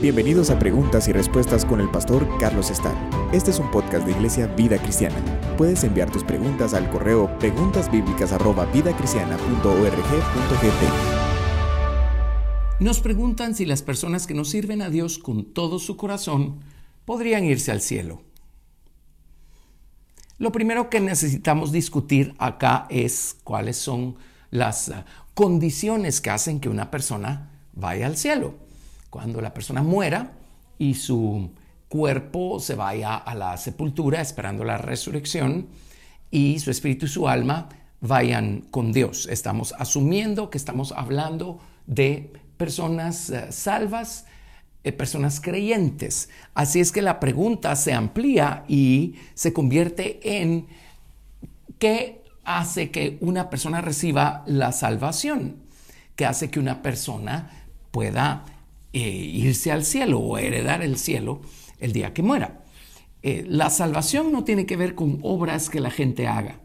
Bienvenidos a Preguntas y Respuestas con el pastor Carlos Estar. Este es un podcast de Iglesia Vida Cristiana. Puedes enviar tus preguntas al correo preguntasbiblicas@vidacristiana.org.gt. Nos preguntan si las personas que no sirven a Dios con todo su corazón podrían irse al cielo. Lo primero que necesitamos discutir acá es cuáles son las ah, condiciones que hacen que una persona vaya al cielo cuando la persona muera y su cuerpo se vaya a la sepultura esperando la resurrección y su espíritu y su alma vayan con Dios. Estamos asumiendo que estamos hablando de personas eh, salvas, eh, personas creyentes. Así es que la pregunta se amplía y se convierte en qué hace que una persona reciba la salvación, qué hace que una persona pueda eh, irse al cielo o heredar el cielo el día que muera. Eh, la salvación no tiene que ver con obras que la gente haga.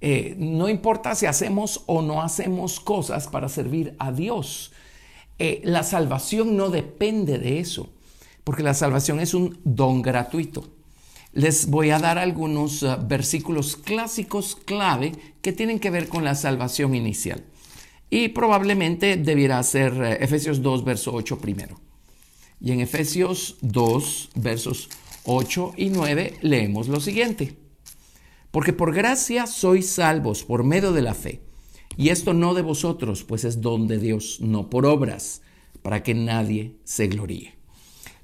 Eh, no importa si hacemos o no hacemos cosas para servir a Dios. la salvación no depende de eso, porque la salvación es un don gratuito. Les voy a dar algunos versículos clásicos clave que tienen que ver con la salvación inicial. Y probablemente debiera ser eh, Efesios 2, verso 8 primero. Y en Efesios 2, versos 8 y 9 leemos lo siguiente. Porque por gracia sois salvos por medio de la fe. Y esto no de vosotros, pues es don de Dios, no por obras, para que nadie se gloríe.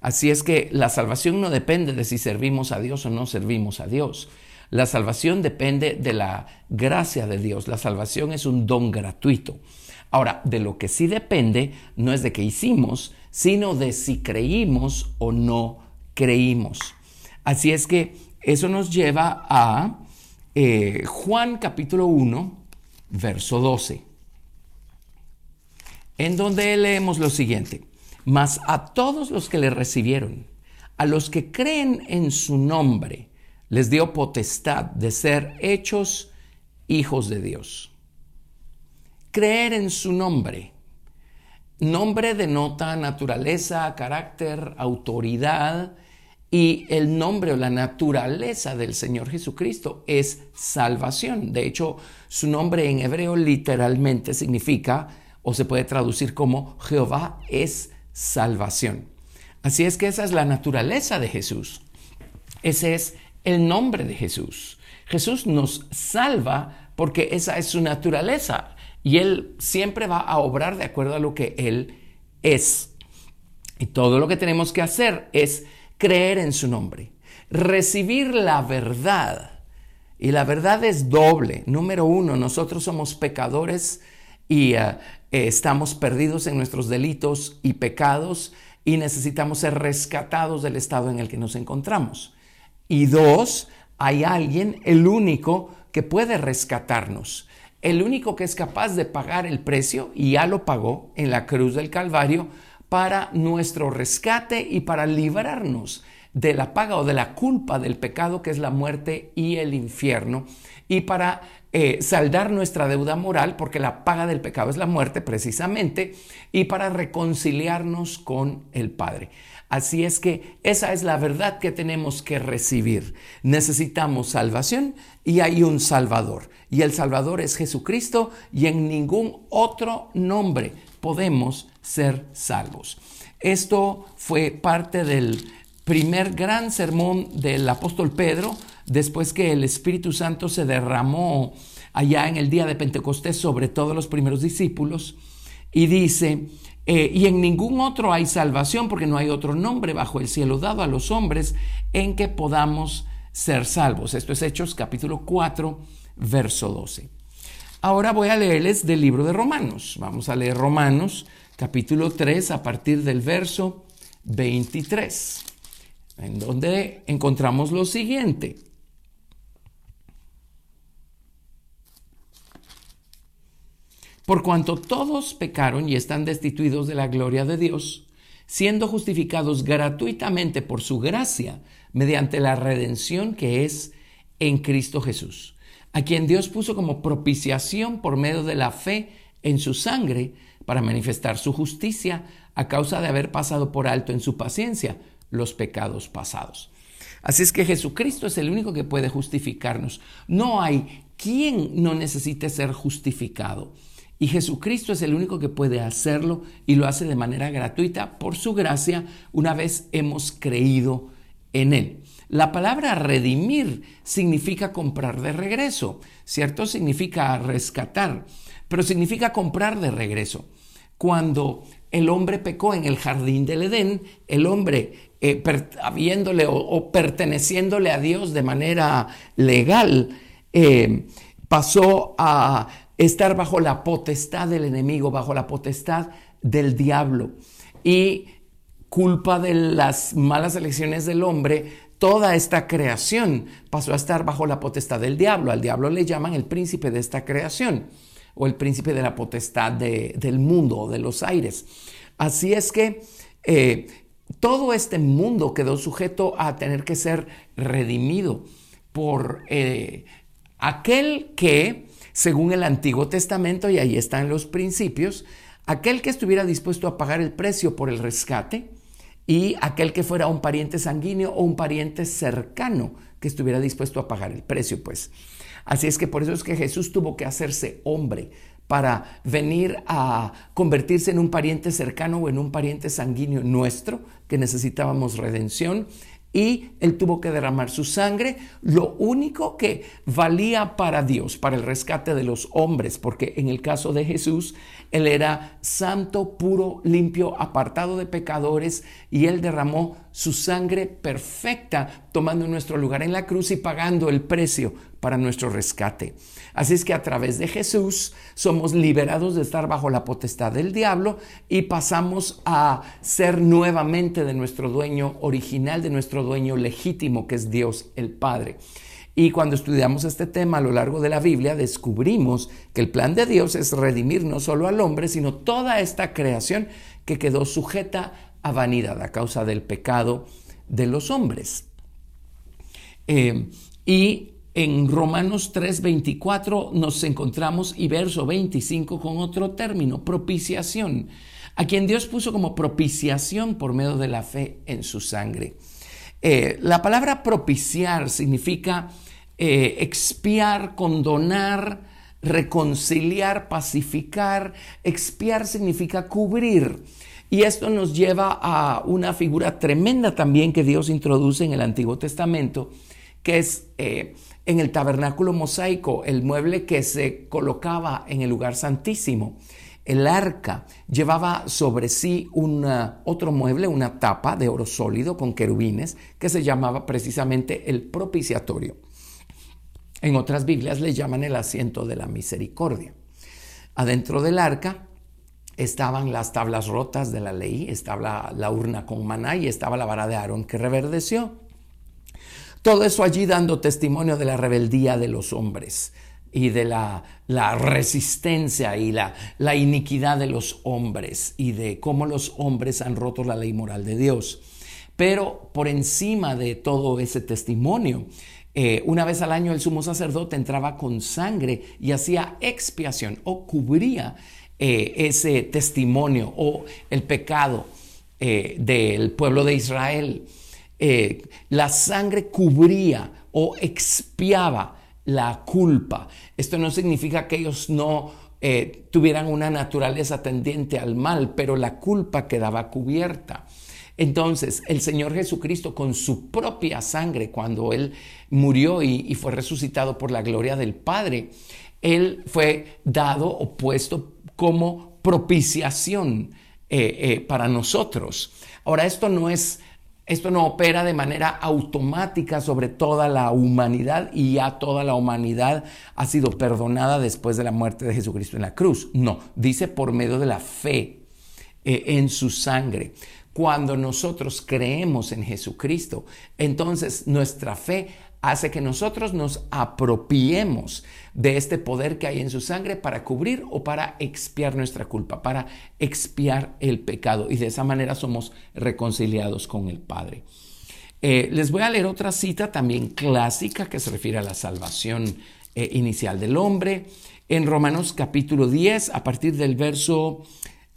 Así es que la salvación no depende de si servimos a Dios o no servimos a Dios. La salvación depende de la gracia de Dios. La salvación es un don gratuito. Ahora, de lo que sí depende no es de qué hicimos, sino de si creímos o no creímos. Así es que eso nos lleva a eh, Juan capítulo 1, verso 12, en donde leemos lo siguiente, mas a todos los que le recibieron, a los que creen en su nombre, les dio potestad de ser hechos hijos de Dios. Creer en su nombre. Nombre denota naturaleza, carácter, autoridad y el nombre o la naturaleza del Señor Jesucristo es salvación. De hecho, su nombre en hebreo literalmente significa o se puede traducir como Jehová es salvación. Así es que esa es la naturaleza de Jesús. Ese es el nombre de Jesús. Jesús nos salva porque esa es su naturaleza y Él siempre va a obrar de acuerdo a lo que Él es. Y todo lo que tenemos que hacer es creer en su nombre, recibir la verdad. Y la verdad es doble. Número uno, nosotros somos pecadores y eh, eh, estamos perdidos en nuestros delitos y pecados y necesitamos ser rescatados del estado en el que nos encontramos. Y dos, hay alguien, el único, que puede rescatarnos. El único que es capaz de pagar el precio, y ya lo pagó en la cruz del Calvario, para nuestro rescate y para librarnos de la paga o de la culpa del pecado que es la muerte y el infierno, y para eh, saldar nuestra deuda moral, porque la paga del pecado es la muerte precisamente, y para reconciliarnos con el Padre. Así es que esa es la verdad que tenemos que recibir. Necesitamos salvación y hay un Salvador. Y el Salvador es Jesucristo y en ningún otro nombre podemos ser salvos. Esto fue parte del primer gran sermón del apóstol Pedro, después que el Espíritu Santo se derramó allá en el día de Pentecostés sobre todos los primeros discípulos. Y dice, eh, y en ningún otro hay salvación porque no hay otro nombre bajo el cielo dado a los hombres en que podamos ser salvos. Esto es Hechos capítulo 4, verso 12. Ahora voy a leerles del libro de Romanos. Vamos a leer Romanos capítulo 3 a partir del verso 23, en donde encontramos lo siguiente. Por cuanto todos pecaron y están destituidos de la gloria de Dios, siendo justificados gratuitamente por su gracia mediante la redención que es en Cristo Jesús, a quien Dios puso como propiciación por medio de la fe en su sangre para manifestar su justicia a causa de haber pasado por alto en su paciencia los pecados pasados. Así es que Jesucristo es el único que puede justificarnos. No hay quien no necesite ser justificado. Y Jesucristo es el único que puede hacerlo y lo hace de manera gratuita por su gracia una vez hemos creído en Él. La palabra redimir significa comprar de regreso, ¿cierto? Significa rescatar, pero significa comprar de regreso. Cuando el hombre pecó en el jardín del Edén, el hombre eh, habiéndole o, perteneciéndole a Dios de manera legal, eh, pasó a estar bajo la potestad del enemigo, bajo la potestad del diablo. Y culpa de las malas elecciones del hombre, toda esta creación pasó a estar bajo la potestad del diablo. Al diablo le llaman el príncipe de esta creación o el príncipe de la potestad del mundo de los aires. Así es que eh, todo este mundo quedó sujeto a tener que ser redimido por eh, aquel que, según el Antiguo Testamento, y ahí están los principios, aquel que estuviera dispuesto a pagar el precio por el rescate y aquel que fuera un pariente sanguíneo o un pariente cercano que estuviera dispuesto a pagar el precio, pues. Así es que por eso es que Jesús tuvo que hacerse hombre para venir a convertirse en un pariente cercano o en un pariente sanguíneo nuestro, que necesitábamos redención, y él tuvo que derramar su sangre, lo único que valía para Dios, para el rescate de los hombres, porque en el caso de Jesús, él era santo, puro, limpio, apartado de pecadores, y él derramó su sangre perfecta, tomando nuestro lugar en la cruz y pagando el precio para nuestro rescate. Así es que a través de Jesús somos liberados de estar bajo la potestad del diablo y pasamos a ser nuevamente de nuestro dueño original, de nuestro dueño legítimo, que es Dios el Padre. Y cuando estudiamos este tema a lo largo de la Biblia, descubrimos que el plan de Dios es redimir no solo al hombre, sino toda esta creación que quedó sujeta a vanidad a causa del pecado de los hombres. Eh, y en Romanos 3:24 nos encontramos y verso 25 con otro término, propiciación, a quien Dios puso como propiciación por medio de la fe en su sangre. Eh, la palabra propiciar significa eh, expiar, condonar, reconciliar, pacificar. Expiar significa cubrir. Y esto nos lleva a una figura tremenda también que Dios introduce en el Antiguo Testamento, que es eh, en el tabernáculo mosaico, el mueble que se colocaba en el lugar santísimo. El arca llevaba sobre sí un otro mueble, una tapa de oro sólido con querubines, que se llamaba precisamente el propiciatorio. En otras Biblias le llaman el asiento de la misericordia. Adentro del arca estaban las tablas rotas de la ley, estaba la urna con maná y estaba la vara de Aarón que reverdeció. Todo eso allí dando testimonio de la rebeldía de los hombres y de la, resistencia y la, la, iniquidad de los hombres y de cómo los hombres han roto la ley moral de Dios. Pero por encima de todo ese testimonio, eh, una vez al año el sumo sacerdote entraba con sangre y hacía expiación o cubría eh, ese testimonio o el pecado eh, del pueblo de Israel. La sangre cubría o expiaba la culpa. Esto no significa que ellos no tuvieran una naturaleza tendiente al mal, pero la culpa quedaba cubierta. Entonces, el Señor Jesucristo con su propia sangre, cuando Él murió y, fue resucitado por la gloria del Padre, Él fue dado o puesto como propiciación eh, para nosotros. Ahora, esto no es esto no opera de manera automática sobre toda la humanidad y ya toda la humanidad ha sido perdonada después de la muerte de Jesucristo en la cruz. No, dice por medio de la fe eh, en su sangre. Cuando nosotros creemos en Jesucristo, entonces nuestra fe hace que nosotros nos apropiemos de este poder que hay en su sangre para cubrir o para expiar nuestra culpa, para expiar el pecado. Y de esa manera somos reconciliados con el Padre. Eh, les voy a leer otra cita también clásica que se refiere a la salvación eh, inicial del hombre. En Romanos capítulo 10, a partir del verso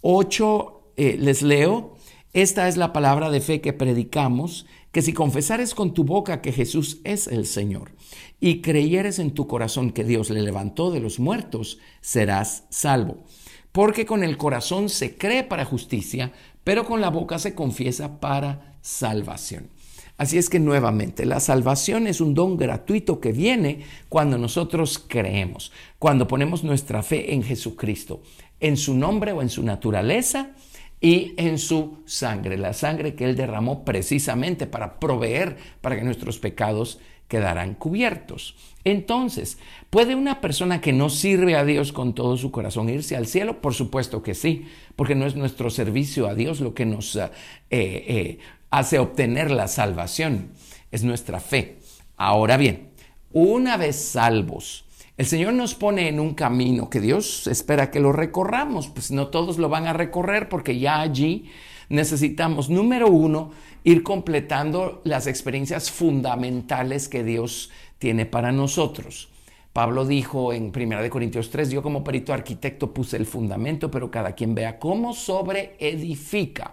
8, eh, les leo, esta es la palabra de fe que predicamos, que si confesares con tu boca que Jesús es el Señor y creyeres en tu corazón que Dios le levantó de los muertos, serás salvo. Porque con el corazón se cree para justicia, pero con la boca se confiesa para salvación. Así es que nuevamente, la salvación es un don gratuito que viene cuando nosotros creemos, cuando ponemos nuestra fe en Jesucristo, en su nombre o en su naturaleza y en su sangre, la sangre que Él derramó precisamente para proveer para que nuestros pecados quedaran cubiertos. Entonces, ¿puede una persona que no sirve a Dios con todo su corazón irse al cielo? Por supuesto que sí, porque no es nuestro servicio a Dios lo que nos eh, eh, hace obtener la salvación, es nuestra fe. Ahora bien, una vez salvos, el Señor nos pone en un camino que Dios espera que lo recorramos, pues no todos lo van a recorrer porque ya allí necesitamos, número uno, ir completando las experiencias fundamentales que Dios tiene para nosotros. Pablo dijo en 1 Corintios 3, yo como perito arquitecto puse el fundamento, pero cada quien vea cómo sobre edifica.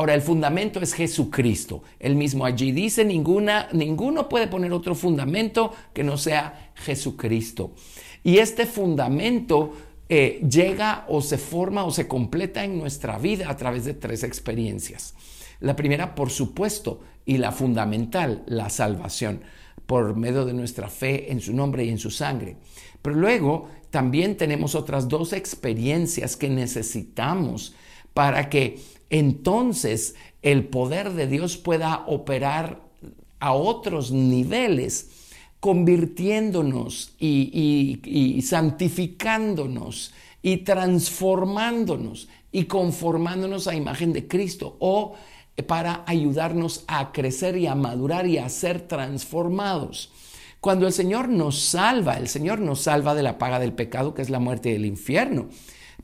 Ahora, el fundamento es Jesucristo. Él mismo allí dice, ninguna, ninguno puede poner otro fundamento que no sea Jesucristo. Y este fundamento eh, llega o se forma o se completa en nuestra vida a través de tres experiencias. La primera, por supuesto, y la fundamental, la salvación, por medio de nuestra fe en su nombre y en su sangre. Pero luego también tenemos otras dos experiencias que necesitamos para que entonces el poder de Dios pueda operar a otros niveles, convirtiéndonos y, santificándonos y transformándonos y conformándonos a imagen de Cristo o para ayudarnos a crecer y a madurar y a ser transformados. Cuando el Señor nos salva, el Señor nos salva de la paga del pecado, que es la muerte del infierno.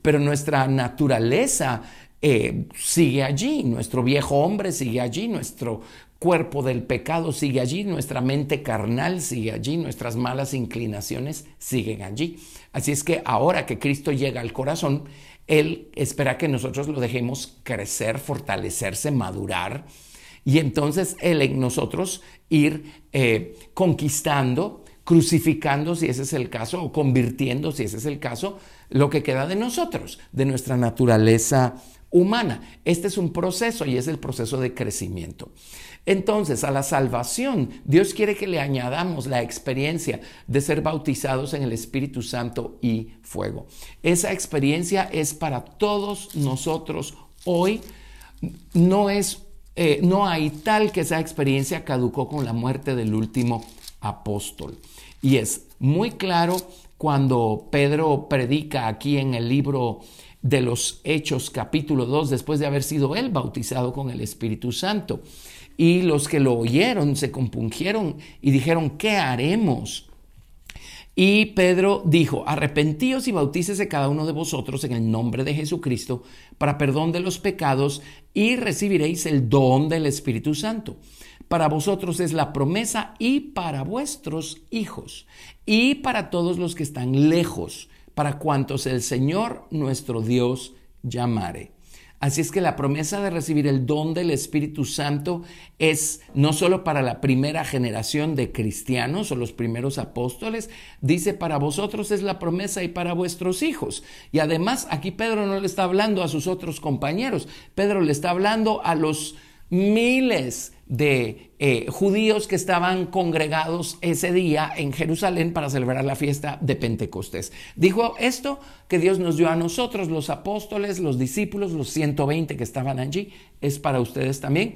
Pero nuestra naturaleza eh, sigue allí, nuestro viejo hombre sigue allí, nuestro cuerpo del pecado sigue allí, nuestra mente carnal sigue allí, nuestras malas inclinaciones siguen allí. Así es que ahora que Cristo llega al corazón, Él espera que nosotros lo dejemos crecer, fortalecerse, madurar, y entonces Él en nosotros ir eh, conquistando, crucificando si ese es el caso, o convirtiendo si ese es el caso, lo que queda de nosotros, de nuestra naturaleza humana. Este es un proceso y es el proceso de crecimiento. Entonces, a la salvación, Dios quiere que le añadamos la experiencia de ser bautizados en el Espíritu Santo y fuego. Esa experiencia es para todos nosotros hoy. No es, eh, no hay tal que esa experiencia caducó con la muerte del último apóstol. Y es muy claro cuando Pedro predica aquí en el libro de los Hechos capítulo 2, después de haber sido él bautizado con el Espíritu Santo. Y los que lo oyeron se compungieron y dijeron, ¿qué haremos? Y Pedro dijo, arrepentíos y bautícese cada uno de vosotros en el nombre de Jesucristo para perdón de los pecados y recibiréis el don del Espíritu Santo. Para vosotros es la promesa y para vuestros hijos y para todos los que están lejos para cuantos el Señor nuestro Dios llamare. Así es que la promesa de recibir el don del Espíritu Santo es no solo para la primera generación de cristianos o los primeros apóstoles, dice para vosotros es la promesa y para vuestros hijos. Y además aquí Pedro no le está hablando a sus otros compañeros, Pedro le está hablando a los miles de eh, judíos que estaban congregados ese día en Jerusalén para celebrar la fiesta de Pentecostés. Dijo esto que Dios nos dio a nosotros, los apóstoles, los discípulos, los 120 que estaban allí, es para ustedes también.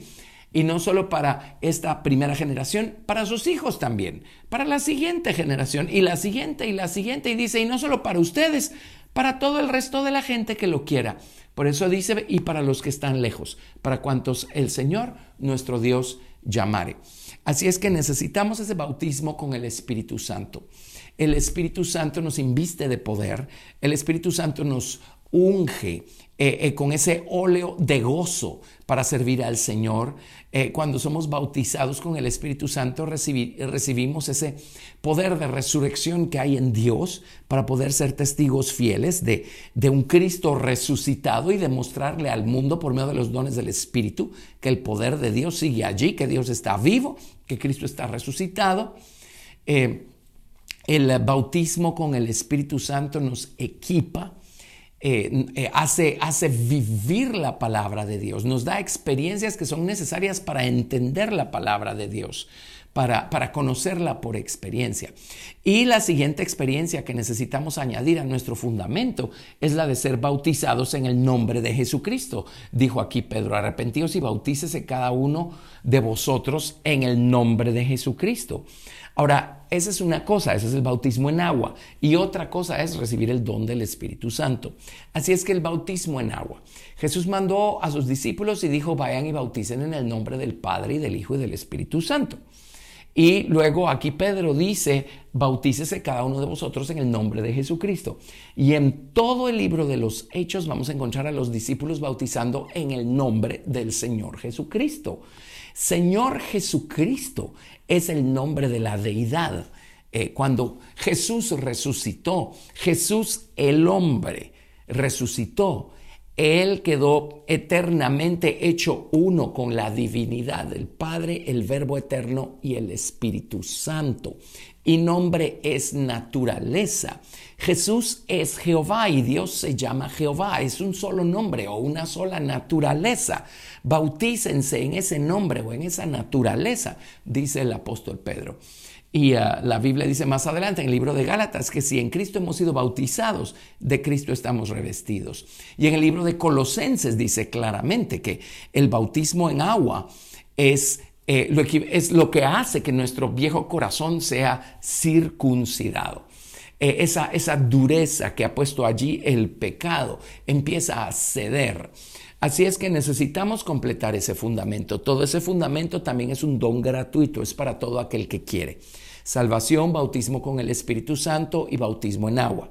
Y no solo para esta primera generación, para sus hijos también, para la siguiente generación y la siguiente y la siguiente. Y dice, y no solo para ustedes, para todo el resto de la gente que lo quiera. Por eso dice, y para los que están lejos, para cuantos el Señor, nuestro Dios, llamare. Así es que necesitamos ese bautismo con el Espíritu Santo. El Espíritu Santo nos inviste de poder, el Espíritu Santo nos unge eh, eh, con ese óleo de gozo para servir al Señor. Eh, cuando somos bautizados con el Espíritu Santo recibimos ese poder de resurrección que hay en Dios para poder ser testigos fieles de, de un Cristo resucitado y demostrarle al mundo por medio de los dones del Espíritu que el poder de Dios sigue allí, que Dios está vivo, que Cristo está resucitado. el bautismo con el Espíritu Santo nos equipa eh, eh, hace, hace vivir la palabra de Dios, nos da experiencias que son necesarias para entender la palabra de Dios. Para, para, conocerla por experiencia. Y la siguiente experiencia que necesitamos añadir a nuestro fundamento es la de ser bautizados en el nombre de Jesucristo. Dijo aquí Pedro, arrepentíos y bautícese cada uno de vosotros en el nombre de Jesucristo. Ahora, esa es una cosa, ese es el bautismo en agua. Y otra cosa es recibir el don del Espíritu Santo. Así es que el bautismo en agua. Jesús mandó a sus discípulos y dijo, vayan y bauticen en el nombre del Padre y del Hijo y del Espíritu Santo. Y luego aquí Pedro dice, bautícese cada uno de vosotros en el nombre de Jesucristo. Y en todo el libro de los Hechos vamos a encontrar a los discípulos bautizando en el nombre del Señor Jesucristo. Señor Jesucristo es el nombre de la deidad. Eh, cuando Jesús resucitó, Jesús el hombre resucitó, Él quedó eternamente hecho uno con la divinidad del Padre, el Verbo eterno y el Espíritu Santo. Y nombre es naturaleza. Jesús es Jehová y Dios se llama Jehová. Es un solo nombre o una sola naturaleza. Bautícense en ese nombre o en esa naturaleza, dice el apóstol Pedro. Y ah, la Biblia dice más adelante en el libro de Gálatas que si en Cristo hemos sido bautizados, de Cristo estamos revestidos. Y en el libro de Colosenses dice claramente que el bautismo en agua es, eh, lo, que hace que nuestro viejo corazón sea circuncidado. Eh, esa, esa dureza que ha puesto allí el pecado empieza a ceder. Así es que necesitamos completar ese fundamento. Todo ese fundamento también es un don gratuito, es para todo aquel que quiere. Salvación, bautismo con el Espíritu Santo y bautismo en agua.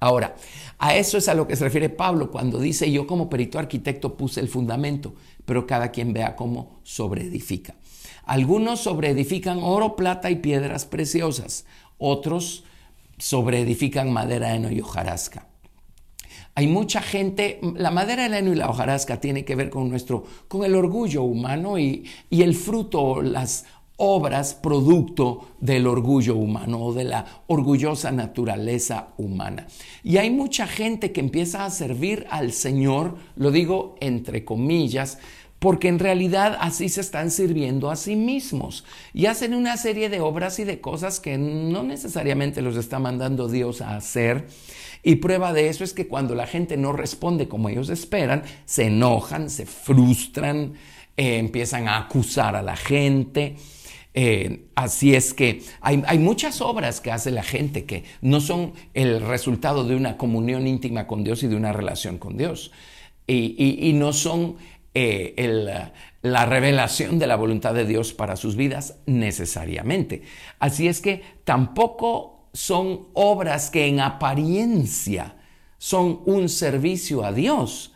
Ahora, a eso es a lo que se refiere Pablo cuando dice, yo como perito arquitecto puse el fundamento, pero cada quien vea cómo sobreedifica. Algunos sobreedifican oro, plata y piedras preciosas, otros sobreedifican madera, heno y hojarasca. Hay mucha gente, la madera del heno y la hojarasca tiene que ver con nuestro, con el orgullo humano y, y el fruto, las obras producto del orgullo humano o de la orgullosa naturaleza humana. Y hay mucha gente que empieza a servir al Señor, lo digo entre comillas, porque en realidad así se están sirviendo a sí mismos y hacen una serie de obras y de cosas que no necesariamente los está mandando Dios a hacer y prueba de eso es que cuando la gente no responde como ellos esperan, se enojan, se frustran, eh, empiezan a acusar a la gente. Eh, así es que hay, muchas obras que hace la gente que no son el resultado de una comunión íntima con Dios y de una relación con Dios. Y, no son eh, la revelación de la voluntad de Dios para sus vidas necesariamente. Así es que tampoco son obras que en apariencia son un servicio a Dios,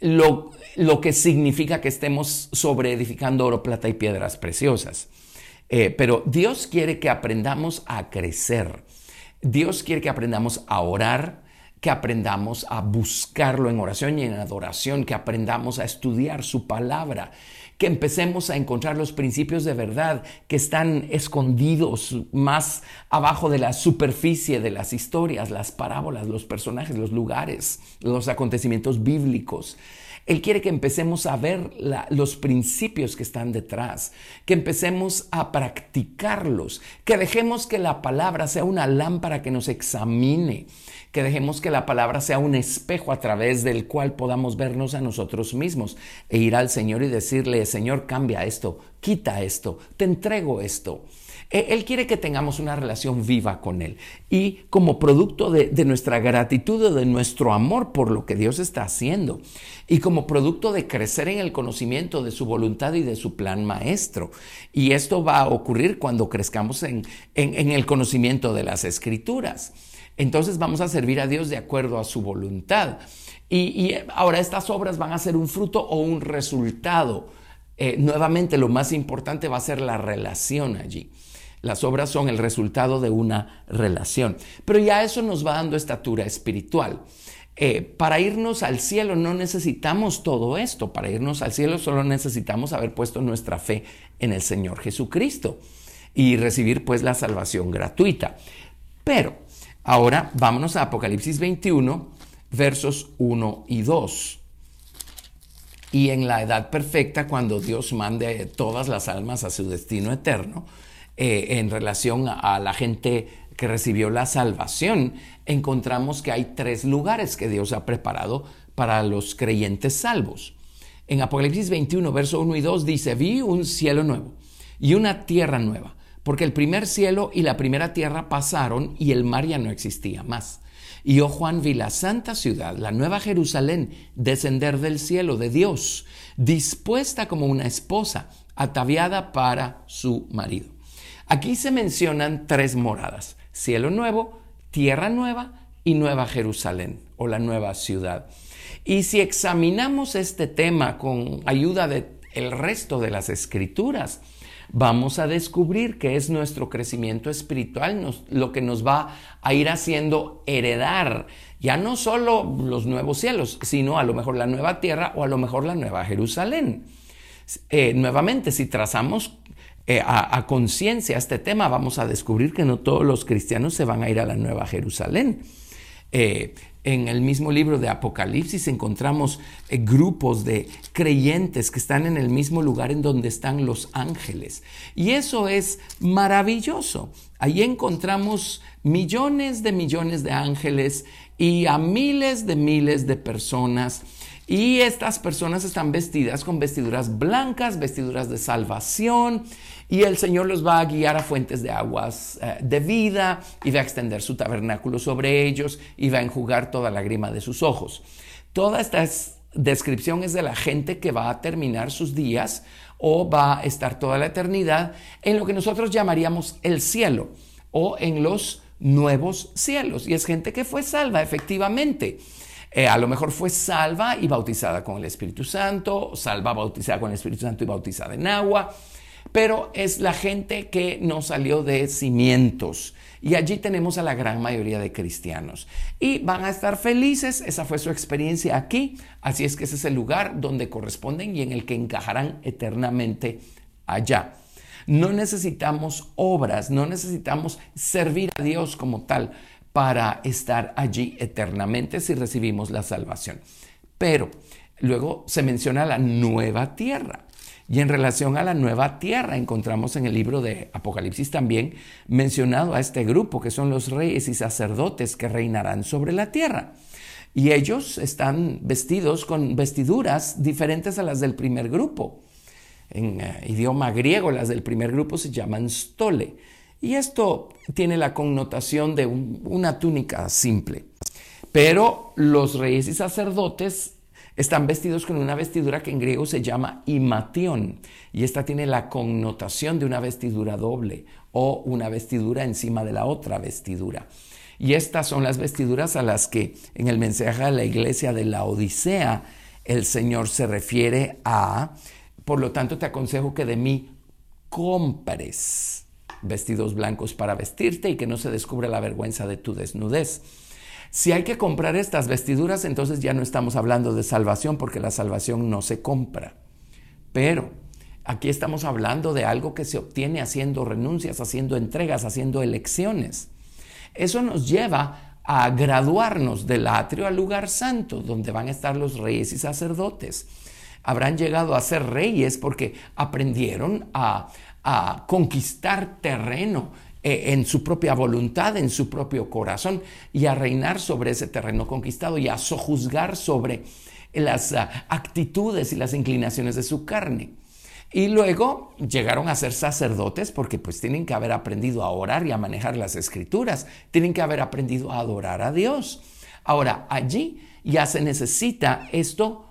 lo, que significa que estemos sobre edificando oro, plata y piedras preciosas. Eh, pero Dios quiere que aprendamos a crecer. Dios quiere que aprendamos a orar, que aprendamos a buscarlo en oración y en adoración, que aprendamos a estudiar su palabra, que empecemos a encontrar los principios de verdad que están escondidos más abajo de la superficie de las historias, las parábolas, los personajes, los lugares, los acontecimientos bíblicos. Él quiere que empecemos a ver los principios que están detrás, que empecemos a practicarlos, que dejemos que la palabra sea una lámpara que nos examine, que dejemos que la palabra sea un espejo a través del cual podamos vernos a nosotros mismos e ir al Señor y decirle, Señor, cambia esto, quita esto, te entrego esto. E, él quiere que tengamos una relación viva con Él. Y como producto de, nuestra gratitud o de nuestro amor por lo que Dios está haciendo. Y como producto de crecer en el conocimiento de su voluntad y de su plan maestro. Y esto va a ocurrir cuando crezcamos en, en, el conocimiento de las escrituras. entonces vamos a servir a Dios de acuerdo a su voluntad. Y, ahora estas obras van a ser un fruto o un resultado. Eh, nuevamente, lo más importante va a ser la relación allí. Las obras son el resultado de una relación. Pero ya eso nos va dando estatura espiritual. Eh, para irnos al cielo no necesitamos todo esto. Para irnos al cielo solo necesitamos haber puesto nuestra fe en el Señor Jesucristo y recibir pues la salvación gratuita. Pero ahora vámonos a Apocalipsis 21, versos 1 y 2 y en la edad perfecta, cuando Dios mande todas las almas a su destino eterno, eh, en relación a, la gente que recibió la salvación, encontramos que hay tres lugares que Dios ha preparado para los creyentes salvos. En Apocalipsis 21, verso 1 y 2 dice, vi un cielo nuevo y una tierra nueva, porque el primer cielo y la primera tierra pasaron y el mar ya no existía más. Y yo, Juan, vi la santa ciudad, la nueva Jerusalén, descender del cielo de Dios, dispuesta como una esposa, ataviada para su marido. Aquí se mencionan tres moradas, cielo nuevo, tierra nueva y nueva Jerusalén o la nueva ciudad. Y si examinamos este tema con ayuda del el resto de las escrituras, vamos a descubrir que es nuestro crecimiento espiritual lo que nos va a ir haciendo heredar ya no solo los nuevos cielos, sino a lo mejor la nueva tierra o a lo mejor la nueva Jerusalén. Eh, nuevamente, si trazamos eh, a, conciencia este tema, vamos a descubrir que no todos los cristianos se van a ir a la Nueva Jerusalén. Eh, en el mismo libro de Apocalipsis encontramos eh, grupos de creyentes que están en el mismo lugar en donde están los ángeles. Y eso es maravilloso. Allí encontramos millones de millones de ángeles y a miles de miles de personas y estas personas están vestidas con vestiduras blancas, vestiduras de salvación, y el Señor los va a guiar a fuentes de aguas eh, de vida, y va a extender su tabernáculo sobre ellos, y va a enjugar toda lágrima de sus ojos. Toda esta descripción es de la gente que va a terminar sus días o va a estar toda la eternidad en lo que nosotros llamaríamos el cielo o en los nuevos cielos. Y es gente que fue salva, efectivamente. Eh, a lo mejor fue salva y bautizada con el Espíritu Santo, salva, bautizada con el Espíritu Santo y bautizada en agua, pero es la gente que no salió de cimientos. Y allí tenemos a la gran mayoría de cristianos. Y van a estar felices, esa fue su experiencia aquí, así es que ese es el lugar donde corresponden y en el que encajarán eternamente allá. No necesitamos obras, no necesitamos servir a Dios como tal para estar allí eternamente si recibimos la salvación. Pero luego se menciona la nueva tierra. Y en relación a la nueva tierra, encontramos en el libro de Apocalipsis también mencionado a este grupo, que son los reyes y sacerdotes que reinarán sobre la tierra. Y ellos están vestidos con vestiduras diferentes a las del primer grupo. En eh, idioma griego, las del primer grupo se llaman stole y esto tiene la connotación de una túnica simple. Pero los reyes y sacerdotes están vestidos con una vestidura que en griego se llama imatión. Y esta tiene la connotación de una vestidura doble o una vestidura encima de la otra vestidura. Y estas son las vestiduras a las que en el mensaje a la iglesia de la Odisea el Señor se refiere a, por lo tanto te aconsejo que de mí compres vestidos blancos para vestirte y que no se descubra la vergüenza de tu desnudez. Si hay que comprar estas vestiduras, entonces ya no estamos hablando de salvación porque la salvación no se compra. Pero aquí estamos hablando de algo que se obtiene haciendo renuncias, haciendo entregas, haciendo elecciones. Eso nos lleva a graduarnos del atrio al lugar santo, donde van a estar los reyes y sacerdotes. Habrán llegado a ser reyes porque aprendieron a, a conquistar terreno eh, en su propia voluntad, en su propio corazón, y a reinar sobre ese terreno conquistado y a sojuzgar sobre las ah, actitudes y las inclinaciones de su carne. Y luego llegaron a ser sacerdotes porque pues tienen que haber aprendido a orar y a manejar las escrituras, tienen que haber aprendido a adorar a Dios. Ahora, allí ya se necesita esto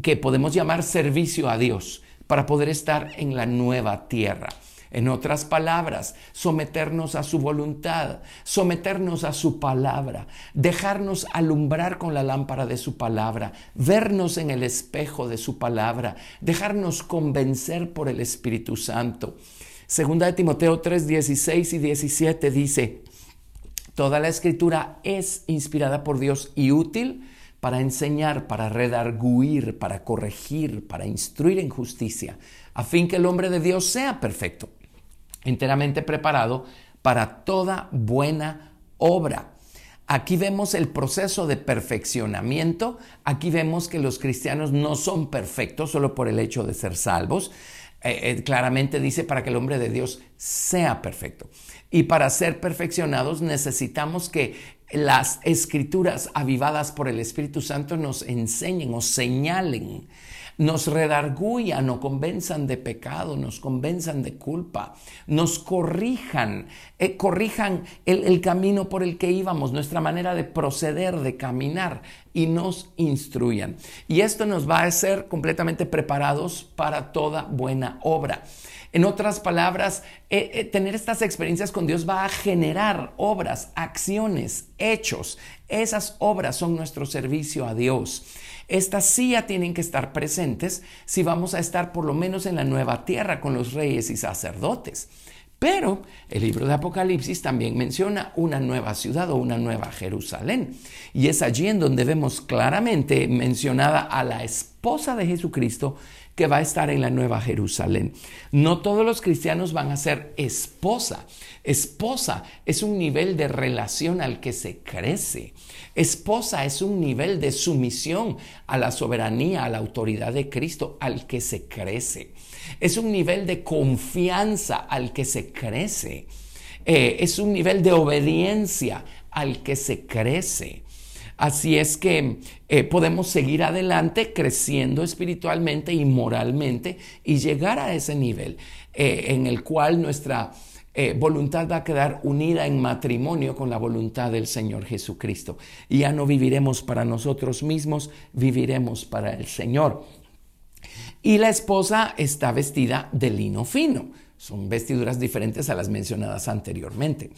que podemos llamar servicio a Dios para poder estar en la nueva tierra. En otras palabras, someternos a su voluntad, someternos a su palabra, dejarnos alumbrar con la lámpara de su palabra, vernos en el espejo de su palabra, dejarnos convencer por el Espíritu Santo. Segunda de Timoteo 3, 16 y 17 dice, Toda la escritura es inspirada por Dios y útil para enseñar, para redarguir, para corregir, para instruir en justicia, a fin que el hombre de Dios sea perfecto, enteramente preparado para toda buena obra. Aquí vemos el proceso de perfeccionamiento, aquí vemos que los cristianos no son perfectos solo por el hecho de ser salvos, eh, eh, claramente dice para que el hombre de Dios sea perfecto. Y para ser perfeccionados necesitamos que las escrituras avivadas por el Espíritu Santo nos enseñen o señalen nos redarguyan o convenzan de pecado, nos convenzan de culpa, nos corrijan, eh, corrijan el, camino por el que íbamos, nuestra manera de proceder, de caminar y nos instruyan. Y esto nos va a hacer completamente preparados para toda buena obra. En otras palabras, eh, eh, tener estas experiencias con Dios va a generar obras, acciones, hechos. Esas obras son nuestro servicio a Dios. Estas ya tienen que estar presentes si vamos a estar por lo menos en la nueva tierra con los reyes y sacerdotes. Pero el libro de Apocalipsis también menciona una nueva ciudad o una nueva Jerusalén. Y es allí en donde vemos claramente mencionada a la esposa de Jesucristo que va a estar en la Nueva Jerusalén. No todos los cristianos van a ser esposa. Esposa es un nivel de relación al que se crece. Esposa es un nivel de sumisión a la soberanía, a la autoridad de Cristo al que se crece. Es un nivel de confianza al que se crece. Eh, es un nivel de obediencia al que se crece. Así es que eh, podemos seguir adelante creciendo espiritualmente y moralmente y llegar a ese nivel eh, en el cual nuestra eh, voluntad va a quedar unida en matrimonio con la voluntad del Señor Jesucristo. Y ya no viviremos para nosotros mismos, viviremos para el Señor. Y la esposa está vestida de lino fino. Son vestiduras diferentes a las mencionadas anteriormente.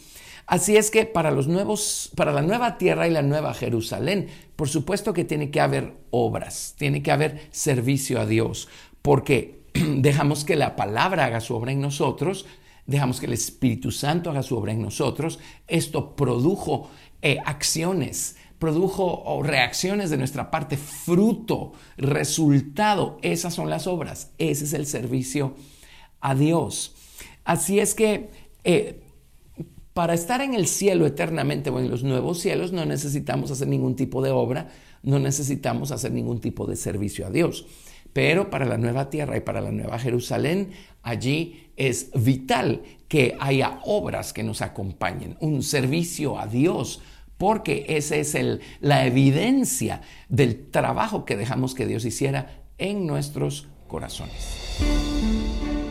Así es que para los nuevos, para la nueva tierra y la nueva Jerusalén, por supuesto que tiene que haber obras, tiene que haber servicio a Dios, porque dejamos que la palabra haga su obra en nosotros, dejamos que el Espíritu Santo haga su obra en nosotros. Esto produjo eh, acciones, produjo reacciones de nuestra parte, fruto, resultado. Esas son las obras, ese es el servicio a Dios. Así es que eh, para estar en el cielo eternamente o en los nuevos cielos no necesitamos hacer ningún tipo de obra, no necesitamos hacer ningún tipo de servicio a Dios. Pero para la nueva tierra y para la nueva Jerusalén, allí es vital que haya obras que nos acompañen, un servicio a Dios, porque esa es el, la evidencia del trabajo que dejamos que Dios hiciera en nuestros corazones.